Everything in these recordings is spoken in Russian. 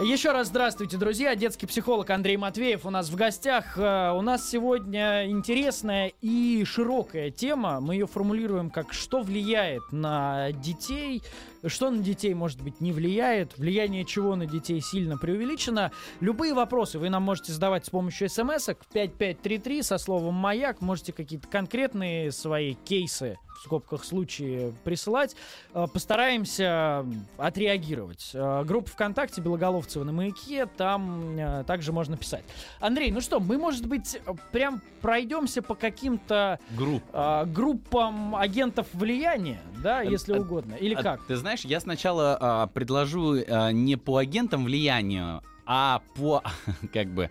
Еще раз здравствуйте, друзья. Детский психолог Андрей Матвеев у нас в гостях. Э, У нас сегодня интересная и широкая тема. Мы ее формулируем как «Что влияет на детей?», «Что на детей, может быть, не влияет?», «Влияние чего на детей сильно преувеличено?». Любые вопросы вы нам можете задавать с помощью смс-ок в 5533 со словом «Маяк». Можете какие-то конкретные свои кейсы в скобках случаи присылать. Э, Постараемся отреагировать. Э, Группа ВКонтакте Белоголовцева на маяке, там э, также можно писать. Андрей, ну что, мы, может быть, прям пройдемся по каким-то Групп. группам агентов влияния, да, если а- угодно. Или А как? Ты знаешь, я сначала а, предложу а, не по агентам влияния, а по как бы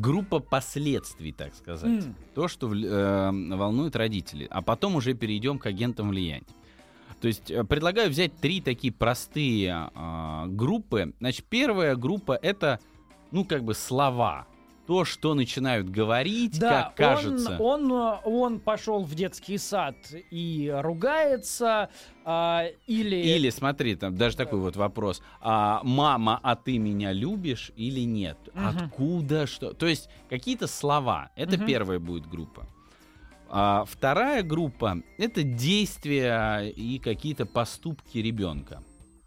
группа последствий, так сказать. М. То, что э, волнует родителей. А потом уже перейдем к агентам влияния. То есть э, предлагаю взять три такие простые а, группы. Значит, первая группа это, ну, как бы слова. То, что начинают говорить, Да, как кажется. Он, он, он пошел в детский сад и ругается, а, или... Или смотри, там даже такой вот вопрос: а, мама, а ты меня любишь или нет? Мгм. Откуда что? То есть какие-то слова. Это Мгм. первая будет группа. А вторая группа это действия и какие-то поступки ребенка.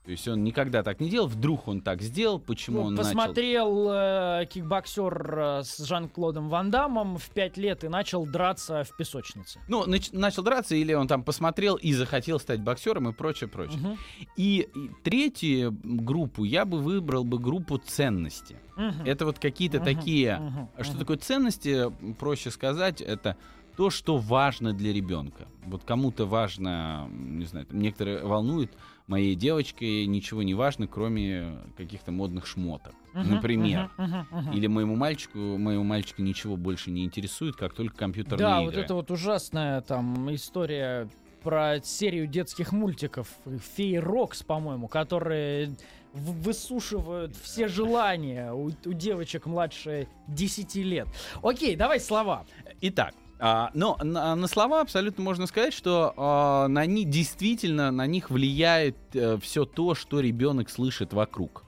То есть он никогда так не делал, вдруг он так сделал, почему Ну, он начал. посмотрел э, кикбоксер э, с Жан-Клодом Ван Дамом в 5 лет и начал драться в песочнице. Ну, нач- начал драться, или он там посмотрел и захотел стать боксером и прочее, прочее. Мгм. И, и третью группу я бы выбрал бы группу ценности. Мгм. Это вот какие-то Мгм. такие... А Что Мгм. такое ценности, проще сказать, это то, что важно для ребенка. Вот кому-то важно, не знаю, там некоторые волнуют, моей девочке ничего не важно, кроме каких-то модных шмоток, Мгм. например. Мгм. Мгм. Мгм. Или моему мальчику, моего мальчика ничего больше не интересует, как только компьютерные Да, игры. вот это вот ужасная там история про серию детских мультиков Фей Рокс, по-моему, которые высушивают все желания у, у девочек младше 10 лет. Окей, давай слова. Итак, а, но на, на слова абсолютно можно сказать, что а, на них действительно на них влияет все то, что ребенок слышит вокруг.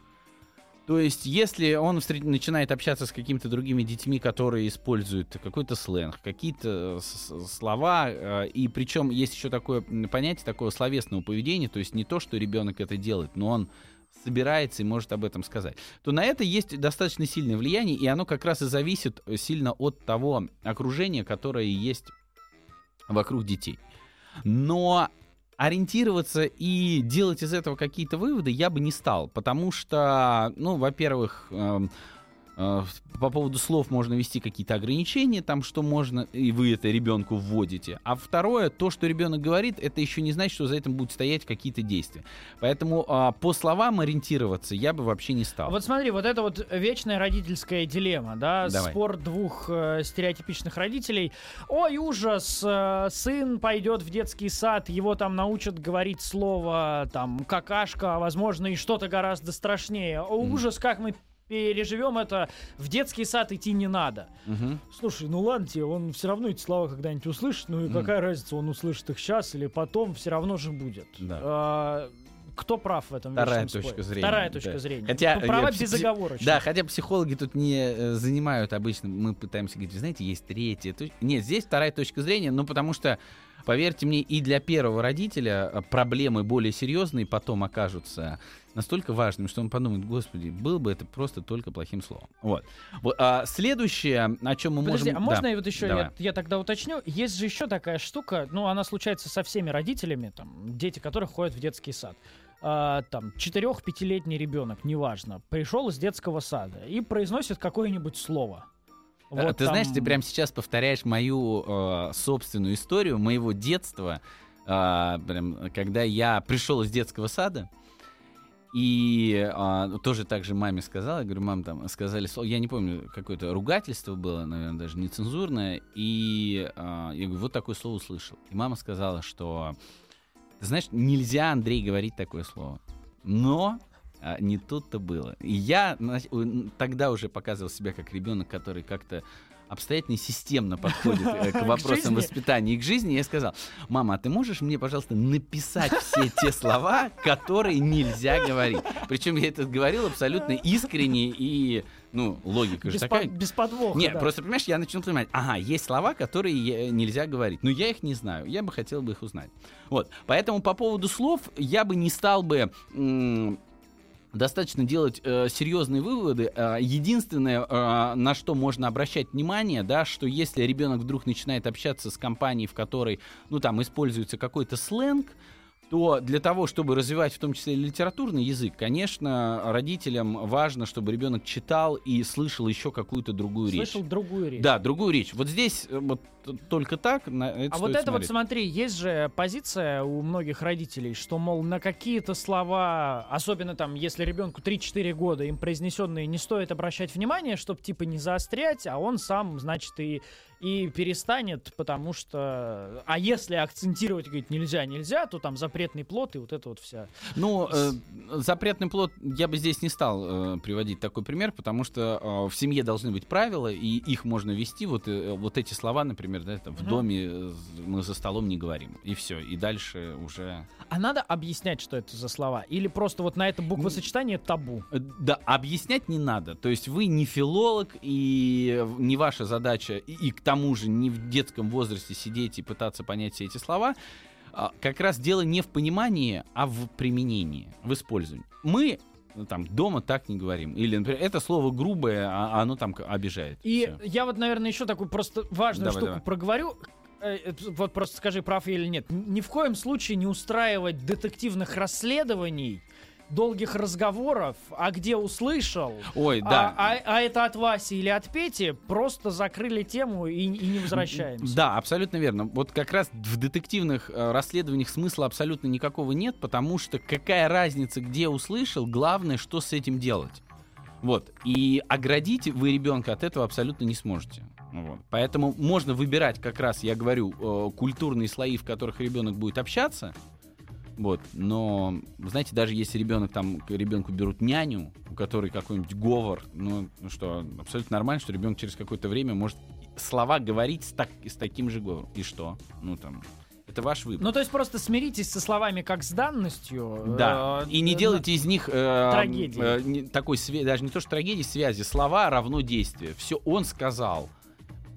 То есть, если он встр- начинает общаться с какими-то другими детьми, которые используют какой-то сленг, какие-то с- слова, э, и причем есть еще такое понятие такого словесного поведения, то есть не то, что ребенок это делает, но он собирается и может об этом сказать, то на это есть достаточно сильное влияние, и оно как раз и зависит сильно от того окружения, которое есть вокруг детей. Но ориентироваться и делать из этого какие-то выводы я бы не стал, потому что, ну, во-первых, эм, по поводу слов можно вести какие-то ограничения, там, что можно, и вы это ребенку вводите. А второе, то, что ребенок говорит, это еще не значит, что за этим будут стоять какие-то действия. Поэтому а, по словам ориентироваться я бы вообще не стал. Вот смотри, вот это вот вечная родительская дилемма, да, Давай. спор двух э, стереотипичных родителей. Ой, ужас, э, сын пойдет в детский сад, его там научат говорить слово, там, какашка, а, возможно, и что-то гораздо страшнее. О, ужас, как мы переживем это, в детский сад идти не надо. Мгм. Слушай, ну ладно тебе, он все равно эти слова когда-нибудь услышит, ну и Мгм. какая разница, он услышит их сейчас или потом, все равно же будет. Да. А, кто прав в этом Вторая точка споре? зрения, Вторая да. точка зрения. Хотя, Ну, Права э, пси- безоговорочно. Да, хотя психологи тут не э, занимают обычно, мы пытаемся говорить, вы знаете, есть третья точка. Нет, здесь вторая точка зрения, ну потому что, поверьте мне, и для первого родителя э, проблемы более серьезные потом окажутся настолько важными, что он подумает, господи, было бы это просто только плохим словом. Вот. вот а следующее, о чем мы Подожди, можем... а можно Да, я вот еще давай. я, я тогда уточню? Есть же еще такая штука, ну, она случается со всеми родителями, там, дети которых ходят в детский сад. А, там, 4-5-летний ребенок, неважно, пришел из детского сада и произносит какое-нибудь слово. А, Вот ты знаешь, там- ты прямо сейчас повторяешь мою э, собственную историю моего детства, а, прям, когда я пришел из детского сада. И а, тоже так же маме сказала, я говорю, мам, там сказали слово, я не помню, какое-то ругательство было, наверное, даже нецензурное, и а, я говорю, вот такое слово услышал. И мама сказала, что, ты знаешь, нельзя, Андрей, говорить такое слово. Но А, не тут-то было. И я тогда уже показывал себя как ребенок, который как-то обстоятельно и системно подходит э, к вопросам воспитания и к жизни. Я сказал, мама, а ты можешь мне, пожалуйста, написать все те слова, которые нельзя говорить? Причем я это говорил абсолютно искренне и, ну, логика же Без, такая. по- без подвоха. Нет, да. просто, понимаешь, я начну понимать, ага, есть слова, которые я- нельзя говорить. Но я их не знаю, я бы хотел бы их узнать. Вот, поэтому по поводу слов я бы не стал бы... Достаточно делать э, серьезные выводы. Э, единственное, э, на что можно обращать внимание, да, что если ребенок вдруг начинает общаться с компанией, в которой, ну, там используется какой-то сленг, то для того, чтобы развивать в том числе литературный язык, конечно, родителям важно, чтобы ребенок читал и слышал еще какую-то другую Слышал речь. другую речь. Да, другую речь. Вот здесь э, вот только так на это А вот это вот смотреть. смотри, есть же позиция у многих родителей, что, мол, на какие-то слова, особенно там, если ребенку 3-4 года, им произнесенные не стоит обращать внимание, чтобы типа не заострять, а он сам, значит, и, и перестанет, потому что... А если акцентировать, говорит, нельзя, нельзя, то там запретный плод и вот это вот вся... Ну, э, запретный плод я бы здесь не стал э, приводить такой пример, потому что э, в семье должны быть правила, и их можно вести. Вот, э, вот эти слова, например, да, это в Мгм. доме э, мы за столом не говорим. И все. И дальше уже... А надо объяснять, что это за слова? Или просто вот на это буквосочетание табу? Э, Да, объяснять не надо. То есть вы не филолог, и не ваша задача, и, и к тому же не в детском возрасте сидеть и пытаться понять все эти слова. А, Как раз дело не в понимании, а в применении, в использовании. Мы ну, там дома так не говорим. Или, например, это слово грубое, а оно там обижает. И Всё. я вот, наверное, еще такую просто важную Давай, штуку давай. проговорю. Э, э, Вот просто скажи, прав я или нет. Ни в коем случае не устраивать детективных расследований, долгих разговоров, а где услышал, Ой, а, да. а- а это от Васи или от Пети, просто закрыли тему и, и не возвращаемся. Да, абсолютно верно. Вот как раз в детективных э, расследованиях смысла абсолютно никакого нет, потому что какая разница, где услышал, главное, что с этим делать. Вот. И оградить вы ребенка от этого абсолютно не сможете. Вот. Поэтому можно выбирать как раз, я говорю, э, культурные слои, в которых ребенок будет общаться. Вот. Но, знаете, даже если ребенок там, к ребенку берут няню, у которой какой-нибудь говор, ну, ну что, абсолютно нормально, что ребенок через какое-то время может слова говорить с, так, с таким же говором. И что? Ну, там, это ваш выбор. Ну, то есть просто смиритесь со словами как с данностью. Да, э, и не э, делайте из них э, трагедии. э, не- такой даже не то что трагедии, связи. Слова равно действие. Все он сказал.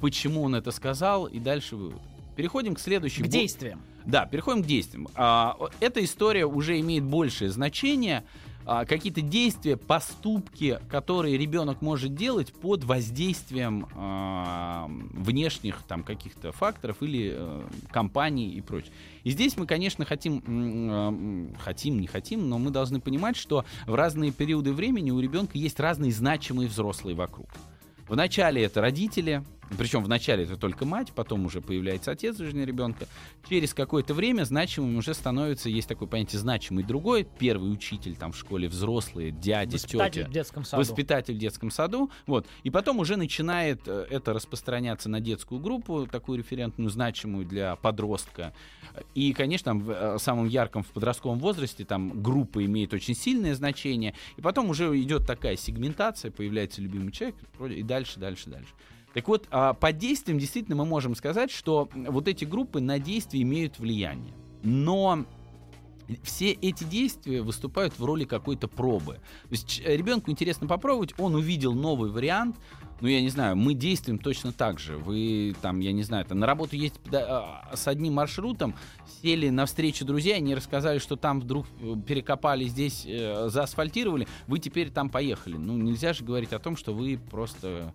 Почему он это сказал, и дальше вывод. Переходим к следующей. К действиям. Да, переходим к действиям. А, эта история уже имеет большее значение. А, какие-то действия, поступки, которые ребенок может делать под воздействием а, внешних там каких-то факторов или э, компаний и прочее. И здесь мы, конечно, хотим, м, хотим, не хотим, но мы должны понимать, что в разные периоды времени у ребенка есть разные значимые взрослые вокруг. Вначале это родители, причем вначале это только мать, потом уже появляется отец в жизни ребенка. Через какое-то время значимым уже становится, есть такое понятие значимый другой, первый учитель там в школе, взрослые, дядя, Воспитатель тетя в детском саду. воспитатель в детском саду, вот, и потом уже начинает э, это распространяться на детскую группу, такую референтную, значимую для подростка. И, конечно, в э, самом ярком в подростковом возрасте там группа имеет очень сильное значение, и потом уже идет такая сегментация, появляется любимый человек, и дальше, дальше, дальше. Так вот, а, под действием действительно мы можем сказать, что вот эти группы на действие имеют влияние. Но все эти действия выступают в роли какой-то пробы. То есть ребенку интересно попробовать, он увидел новый вариант, ну, я не знаю, мы действуем точно так же. Вы там, я не знаю, там на работу да, а, с одним маршрутом, сели на встречу друзья, они рассказали, что там вдруг э, перекопали, здесь э, заасфальтировали, вы теперь там поехали. Ну, нельзя же говорить о том, что вы просто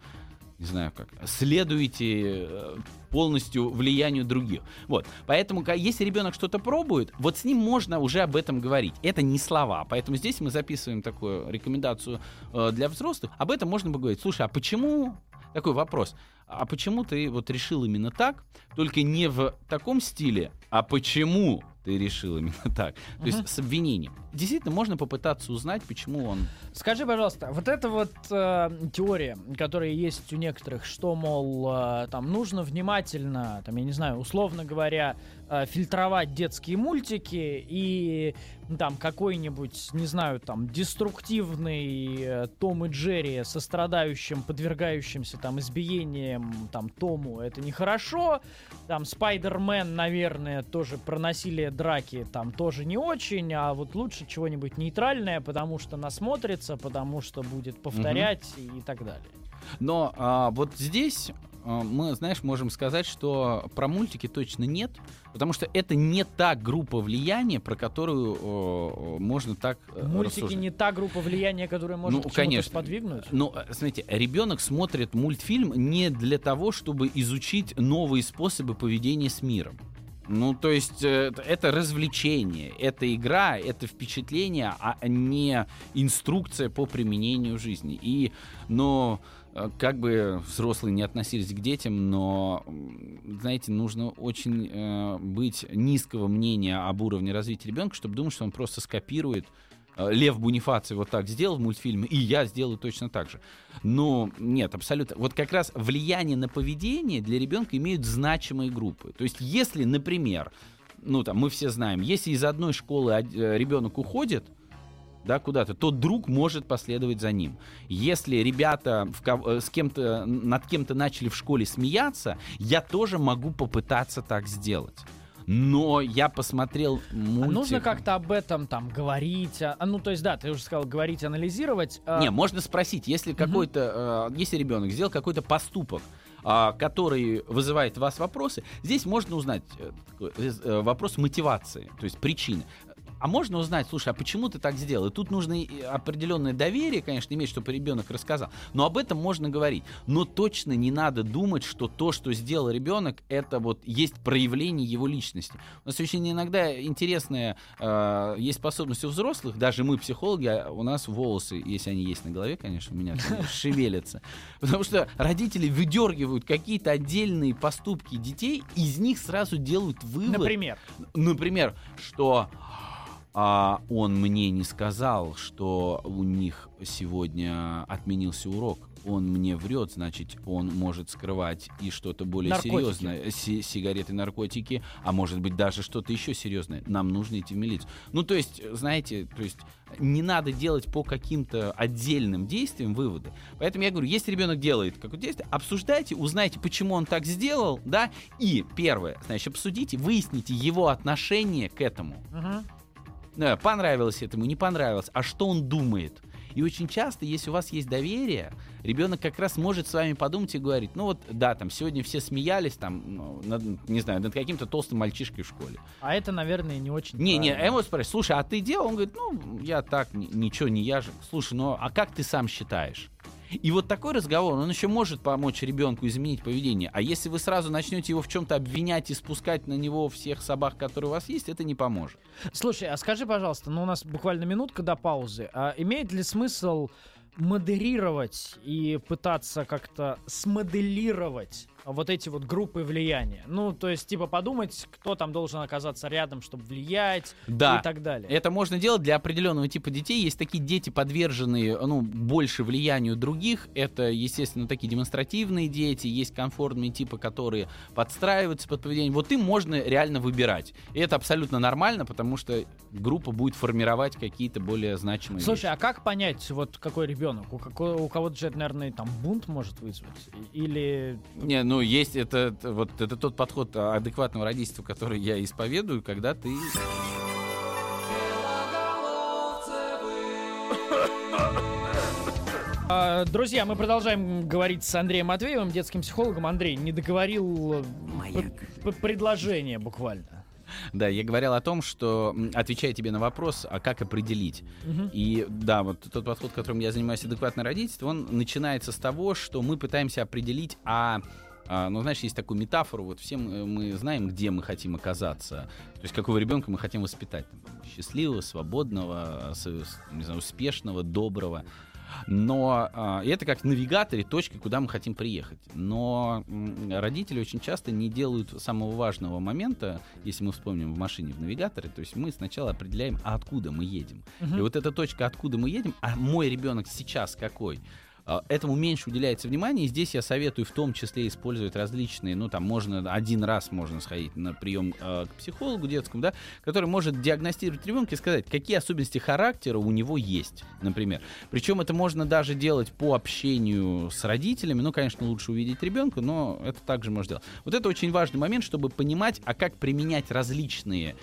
не знаю как, следуете э, полностью влиянию других. Вот. Поэтому, если ребенок что-то пробует, вот с ним можно уже об этом говорить. Это не слова. Поэтому здесь мы записываем такую рекомендацию э, для взрослых. Об этом можно поговорить. Слушай, а почему... Такой вопрос. А почему ты вот решил именно так? Только не в таком стиле, а почему ты решил именно так? То есть с обвинением. Действительно, можно попытаться узнать, почему он... Скажи, пожалуйста, вот эта вот э, теория, которая есть у некоторых, что, мол, э, там нужно внимательно, там, я не знаю, условно говоря, э, фильтровать детские мультики и там какой-нибудь, не знаю, там деструктивный э, Том и Джерри со страдающим, подвергающимся там избиением там Тому, это нехорошо. Там Спайдермен, наверное, тоже про насилие драки там тоже не очень, а вот лучше чего-нибудь нейтральное, потому что насмотрится, потому что будет повторять и так далее. Но а, вот здесь мы, знаешь, можем сказать, что про мультики точно нет, потому что это не та группа влияния, про которую о, можно так э, Мультики рассуждать. не та группа влияния, которая может Ну, к чему-то конечно. сподвигнуть. Ну, э, смотрите, ребенок смотрит мультфильм не для того, чтобы изучить новые способы поведения с миром. Ну, то есть э, это развлечение, это игра, это впечатление, а не инструкция по применению жизни. И, но э, как бы взрослые не относились к детям, но, знаете, нужно очень э, быть низкого мнения об уровне развития ребенка, чтобы думать, что он просто скопирует Лев Бунифаций вот так сделал в мультфильме, и я сделаю точно так же. Но нет, абсолютно. Вот как раз влияние на поведение для ребенка имеют значимые группы. То есть, если, например, ну там мы все знаем, если из одной школы э, ребенок уходит, да, куда-то, то друг может последовать за ним. Если ребята в э, с кем-то, над кем-то начали в школе смеяться, я тоже могу попытаться так сделать. Но я посмотрел А мультик... нужно как-то об этом там говорить. а- а, ну, то есть, да, ты уже сказал говорить, анализировать. а, Не, можно спросить, если какой-то, э, если ребенок сделал какой-то поступок, а, который вызывает у вас вопросы, здесь можно узнать э, э, вопрос мотивации, то есть причины. А можно узнать, слушай, а почему ты так сделал? И тут нужно определенное доверие, конечно, иметь, чтобы ребенок рассказал. Но об этом можно говорить. Но точно не надо думать, что то, что сделал ребенок, это вот есть проявление его личности. У нас очень иногда интересная э, есть способность у взрослых, даже мы, психологи, а у нас волосы, если они есть на голове, конечно, у меня шевелятся. Потому что родители выдергивают какие-то отдельные поступки детей, из них сразу делают вывод. Например. Например, что а, он мне не сказал, что у них сегодня отменился урок. Он мне врет, значит, он может скрывать и что-то более Наркотики. серьезное. Си- сигареты, наркотики, а может быть даже что-то еще серьезное. Нам нужно идти в милицию. Ну, то есть, знаете, то есть не надо делать по каким-то отдельным действиям выводы. Поэтому я говорю, если ребенок делает какое-то действие, обсуждайте, узнайте, почему он так сделал, да, и первое, значит, обсудите, выясните его отношение к этому. Мгм. Да, понравилось этому, не понравилось, а что он думает. И очень часто, если у вас есть доверие, ребенок как раз может с вами подумать и говорить, ну вот, да, там сегодня все смеялись, там, ну, над- не знаю, над каким-то толстым мальчишкой в школе. А это, наверное, не очень Не, не, правильно. я ему спрашиваю, слушай, а ты делал? Он говорит, ну, я так, ни- ничего не я же. Слушай, ну, а как ты сам считаешь? И вот такой разговор, он еще может помочь ребенку изменить поведение. А если вы сразу начнете его в чем-то обвинять и спускать на него всех собак, которые у вас есть, это не поможет. Слушай, а скажи, пожалуйста, ну у нас буквально минутка до паузы. А имеет ли смысл модерировать и пытаться как-то смоделировать вот эти вот группы влияния? Ну, то есть, типа, подумать, кто там должен оказаться рядом, чтобы влиять Да. и так далее. Это можно делать для определенного типа детей. Есть такие дети, подверженные ну, больше влиянию других. Это, естественно, такие демонстративные дети. Есть комфортные типы, которые подстраиваются под поведение. Вот им можно реально выбирать. И это абсолютно нормально, потому что группа будет формировать какие-то более значимые Слушай, вещи. а как понять, вот какой ребенок? У, какой, у кого-то же это, наверное, там бунт может вызвать? Или... Не, ну есть это, вот это тот подход адекватного родительства, который я исповедую, когда ты А, Друзья, мы продолжаем говорить с Андреем Матвеевым, детским психологом. Андрей, не договорил э, предложение буквально. Да, я говорил о том, что, отвечая тебе на вопрос, а как определить? Мгм. И да, вот тот подход, которым я занимаюсь, адекватное родительство, он начинается с того, что мы пытаемся определить, а а, ну, знаешь, есть такую метафору, вот все мы, мы знаем, где мы хотим оказаться, то есть какого ребенка мы хотим воспитать. Счастливого, свободного, не знаю, успешного, доброго. Но и это как навигатор и точка, куда мы хотим приехать. Но родители очень часто не делают самого важного момента, если мы вспомним в машине в навигаторе, то есть мы сначала определяем, а откуда мы едем. Мгм. И вот эта точка, откуда мы едем, а мой ребенок сейчас какой? А, этому меньше уделяется внимания. И здесь я советую в том числе использовать различные, ну там можно один раз можно сходить на прием э, к психологу детскому, да, который может диагностировать ребенка и сказать, какие особенности характера у него есть, например. Причем это можно даже делать по общению с родителями. Ну, конечно, лучше увидеть ребенка, но это также можно делать. Вот это очень важный момент, чтобы понимать, а как применять различные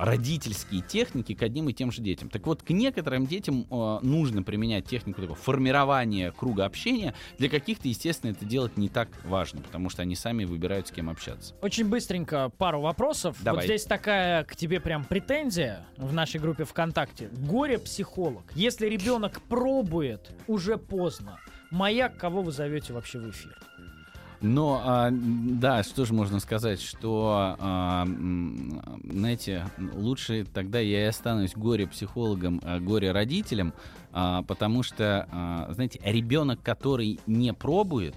родительские техники к одним и тем же детям. Так вот, к некоторым детям э, нужно применять технику такого формирования круга общения. Для каких-то, естественно, это делать не так важно, потому что они сами выбирают, с кем общаться. Очень быстренько пару вопросов. Давай. Вот здесь такая к тебе прям претензия в нашей группе ВКонтакте. Горе-психолог. Если ребенок пробует, уже поздно. Маяк, кого вы зовете вообще в эфир? Но, а, да, что же можно сказать, что, а, знаете, лучше тогда я и останусь горе-психологом, а, горе-родителем, потому что, знаете, ребенок, который не пробует,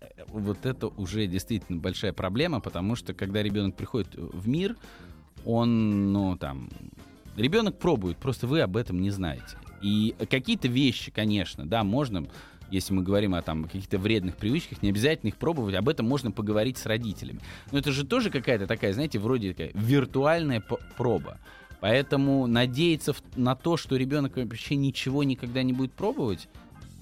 э, вот это уже действительно большая проблема, потому что когда ребенок приходит в мир, он, ну, там, ребенок пробует, просто вы об этом не знаете. И какие-то вещи, конечно, да, можно если мы говорим о там каких-то вредных привычках, не обязательно их пробовать, об этом можно поговорить с родителями. Но это же тоже какая-то такая, знаете, вроде такая виртуальная проба. Поэтому надеяться на то, что ребенок вообще ничего никогда не будет пробовать,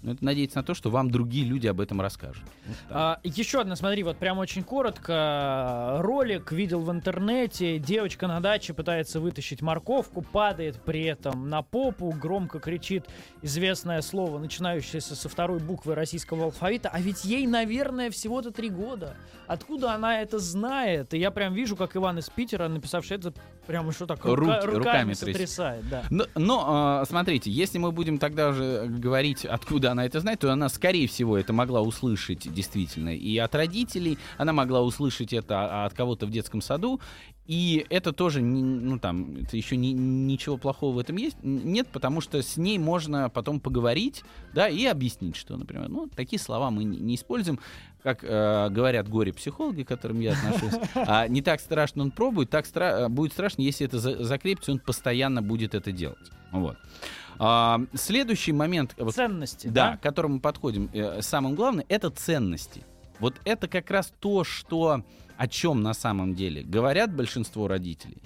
ну, это надеяться на то, что вам другие люди об этом расскажут. Вот так. А, еще одна, смотри, вот прям очень коротко. Ролик видел в интернете. Девочка на даче пытается вытащить морковку, падает при этом на попу, громко кричит известное слово, начинающееся со второй буквы российского алфавита. А ведь ей, наверное, всего-то три года. Откуда она это знает? И я прям вижу, как Иван из Питера, написавший это, прям еще так Руки- рука- руками руками трясет. сотрясает. Да. Но, но, а, смотрите, если мы будем тогда уже говорить, откуда она это знает, то она, скорее всего, это могла услышать действительно и от родителей, она могла услышать это от кого-то в детском саду, и это тоже, не- ну там, это еще не- ничего плохого в этом есть, нет, потому что с ней можно потом поговорить, да, и объяснить, что, например, ну, такие слова мы не, не используем, как э, говорят горе-психологи, к которым я отношусь, а не так страшно он пробует, так стра- будет страшно, если это за- закрепится, он постоянно будет это делать. Вот. А, следующий момент, вот, Ценности. да, к которому мы подходим, э, самым главным, это ценности. Вот это как раз то, что о чем на самом деле говорят большинство родителей.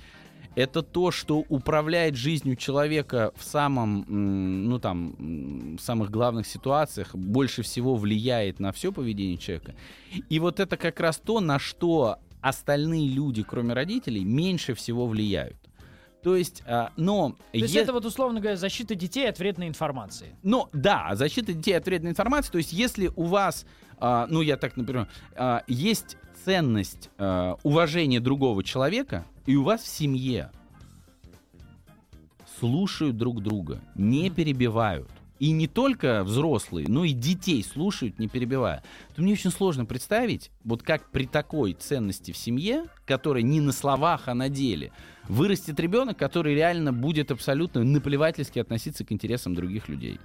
Это то, что управляет жизнью человека в самом, ну там, в самых главных ситуациях, больше всего влияет на все поведение человека. И вот это как раз то, на что остальные люди, кроме родителей, меньше всего влияют. То есть, а, но... То есть е- это вот, условно говоря, защита детей от вредной информации. ну, да, защита детей от вредной информации. То есть, если у вас, а, ну, я так, например, а, есть ценность а, уважения другого человека, и у вас в семье слушают друг друга, не перебивают. И не только взрослые, но и детей слушают, не перебивая. То мне очень сложно представить, вот как при такой ценности в семье, которая не на словах, а на деле, вырастет ребенок, который реально будет абсолютно наплевательски относиться к интересам других людей.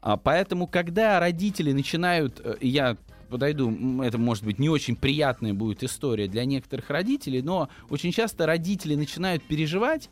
А поэтому, когда родители начинают, э, я подойду, это может быть не очень приятная будет история для некоторых родителей, но очень часто родители начинают переживать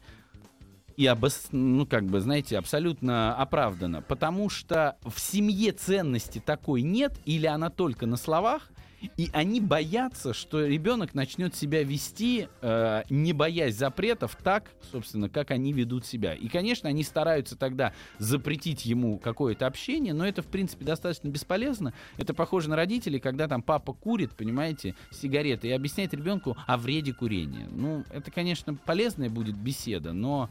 и обос... ну как бы знаете абсолютно оправданно, потому что в семье ценности такой нет или она только на словах, и они боятся, что ребенок начнет себя вести, э, не боясь запретов, так, собственно, как они ведут себя. И, конечно, они стараются тогда запретить ему какое-то общение, но это, в принципе, достаточно бесполезно. Это похоже на родителей, когда там папа курит, понимаете, сигареты, и объясняет ребенку о вреде курения. Ну, это, конечно, полезная будет беседа, но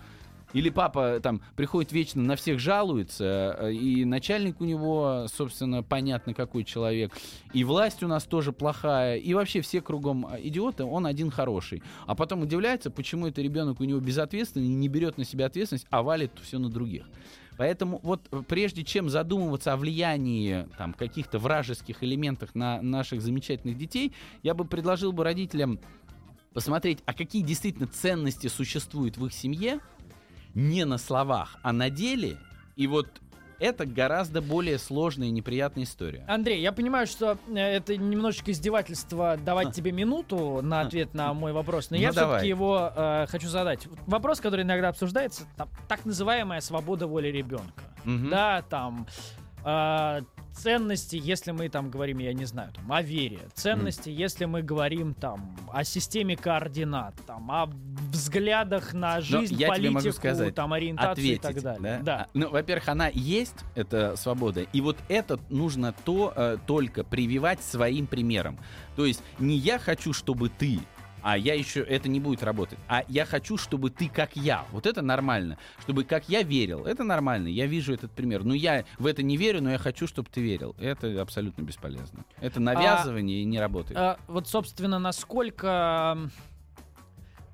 или папа там приходит вечно на всех жалуется, э, и начальник у него, собственно, понятно какой человек, и власть у нас тоже плохая, и вообще все кругом э, идиоты, он один хороший. А потом удивляется, почему это ребенок у него безответственный, не берет на себя ответственность, а валит все на других. Поэтому вот э, прежде чем задумываться о влиянии там, каких-то вражеских элементах на наших замечательных детей, я бы предложил бы родителям посмотреть, а какие действительно ценности существуют в их семье, не на словах, а на деле. И вот это гораздо более сложная и неприятная история. Андрей, я понимаю, что э, это немножечко издевательство давать тебе минуту на ответ на мой вопрос, но Ну, я все-таки его э, хочу задать. Вопрос, который иногда обсуждается, там, так называемая свобода воли ребенка. Мгм. Да, там а, ценности, если мы там говорим, я не знаю, там, о вере, ценности, если мы говорим там о системе координат, там, о взглядах на Но жизнь, я тебе могу политику, сказать, там, ориентацию и ответить, так далее. да? А, Ну, во-первых, она есть, эта свобода, и вот это нужно то э, только прививать своим примером. То есть не я хочу, чтобы ты а я еще, это не будет работать. А я хочу, чтобы ты как я. Вот это нормально. Чтобы как я верил. Это нормально. Я вижу этот пример. Но я в это не верю, но я хочу, чтобы ты верил. Это абсолютно бесполезно. Это навязывание и не работает. А, вот, собственно, насколько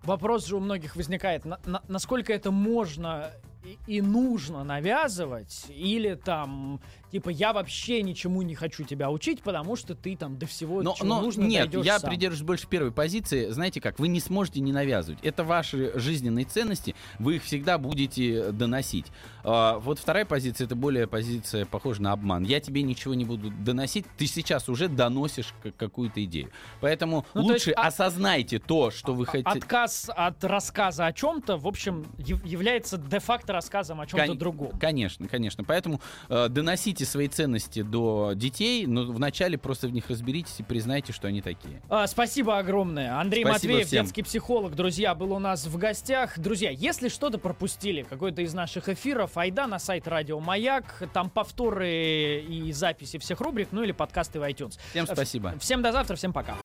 вопрос же у многих возникает, на- на- насколько это можно и, и нужно навязывать, или там, типа, я вообще ничему не хочу тебя учить, потому что ты там до всего, Но, чего но нужно, нет, я сам. придерживаюсь больше первой позиции. Знаете как, вы не сможете не навязывать. Это ваши жизненные ценности, вы их всегда будете доносить. А, вот вторая позиция, это более позиция похожа на обман. Я тебе ничего не буду доносить, ты сейчас уже доносишь какую-то идею. Поэтому Ну, то есть, лучше а- осознайте то, что вы хотите. Отказ от рассказа о чем-то, в общем, яв- является де-факто рассказом о чем-то Кон- другом. Конечно, конечно. Поэтому э, доносите свои ценности до детей, но вначале просто в них разберитесь и признайте, что они такие. А, спасибо огромное. Андрей Спасибо Матвеев, всем. детский психолог, друзья, был у нас в гостях. Друзья, если что-то пропустили, какой-то из наших эфиров, айда на сайт Радио Маяк, там повторы и записи всех рубрик, ну или подкасты в iTunes. Всем спасибо. Всем до завтра, всем пока.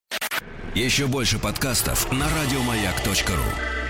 Еще больше подкастов на радиомаяк.ру.